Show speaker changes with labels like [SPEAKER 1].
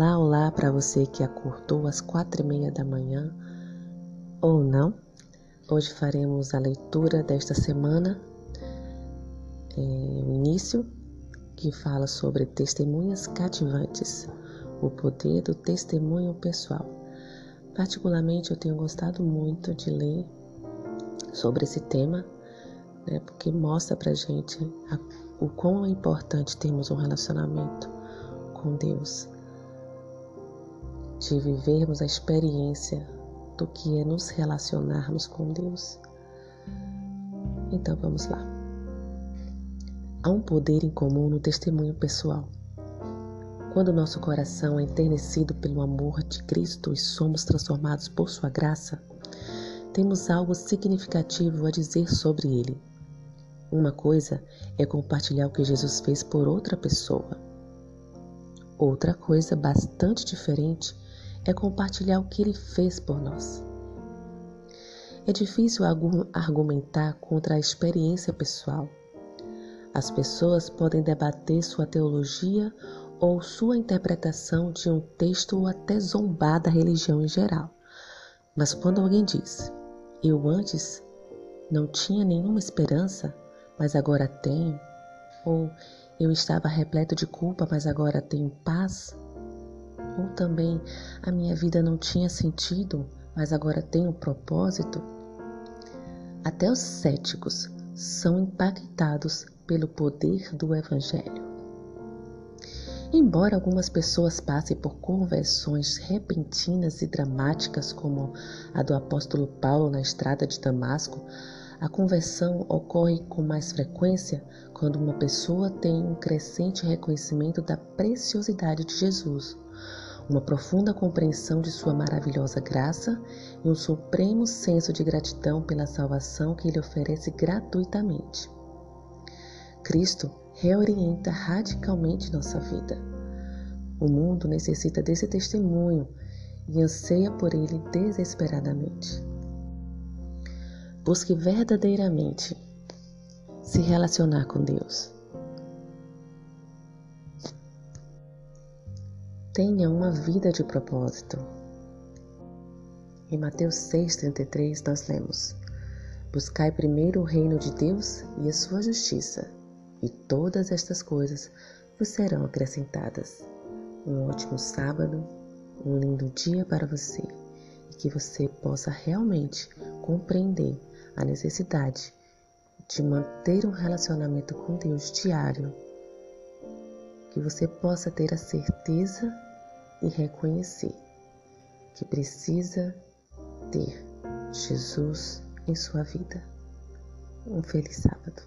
[SPEAKER 1] Olá, olá para você que acordou às quatro e meia da manhã ou não. Hoje faremos a leitura desta semana, é, o início, que fala sobre testemunhas cativantes, o poder do testemunho pessoal. Particularmente, eu tenho gostado muito de ler sobre esse tema, né, porque mostra para gente a, o quão é importante termos um relacionamento com Deus de vivermos a experiência do que é nos relacionarmos com Deus. Então vamos lá. Há um poder em comum no testemunho pessoal. Quando nosso coração é enternecido pelo amor de Cristo e somos transformados por Sua graça, temos algo significativo a dizer sobre Ele. Uma coisa é compartilhar o que Jesus fez por outra pessoa. Outra coisa bastante diferente é compartilhar o que ele fez por nós. É difícil argumentar contra a experiência pessoal. As pessoas podem debater sua teologia ou sua interpretação de um texto ou até zombar da religião em geral. Mas quando alguém diz, eu antes não tinha nenhuma esperança, mas agora tenho, ou eu estava repleto de culpa, mas agora tenho paz, ou também a minha vida não tinha sentido, mas agora tem um propósito? Até os céticos são impactados pelo poder do Evangelho. Embora algumas pessoas passem por conversões repentinas e dramáticas, como a do apóstolo Paulo na estrada de Damasco, a conversão ocorre com mais frequência quando uma pessoa tem um crescente reconhecimento da preciosidade de Jesus, uma profunda compreensão de Sua maravilhosa graça e um supremo senso de gratidão pela salvação que Ele oferece gratuitamente. Cristo reorienta radicalmente nossa vida. O mundo necessita desse testemunho e anseia por ele desesperadamente. Busque verdadeiramente se relacionar com Deus. Tenha uma vida de propósito. Em Mateus 6,33 nós lemos: Buscai primeiro o reino de Deus e a sua justiça, e todas estas coisas vos serão acrescentadas. Um ótimo sábado, um lindo dia para você e que você possa realmente compreender a necessidade de manter um relacionamento com Deus diário, que você possa ter a certeza e reconhecer que precisa ter Jesus em sua vida. Um feliz sábado.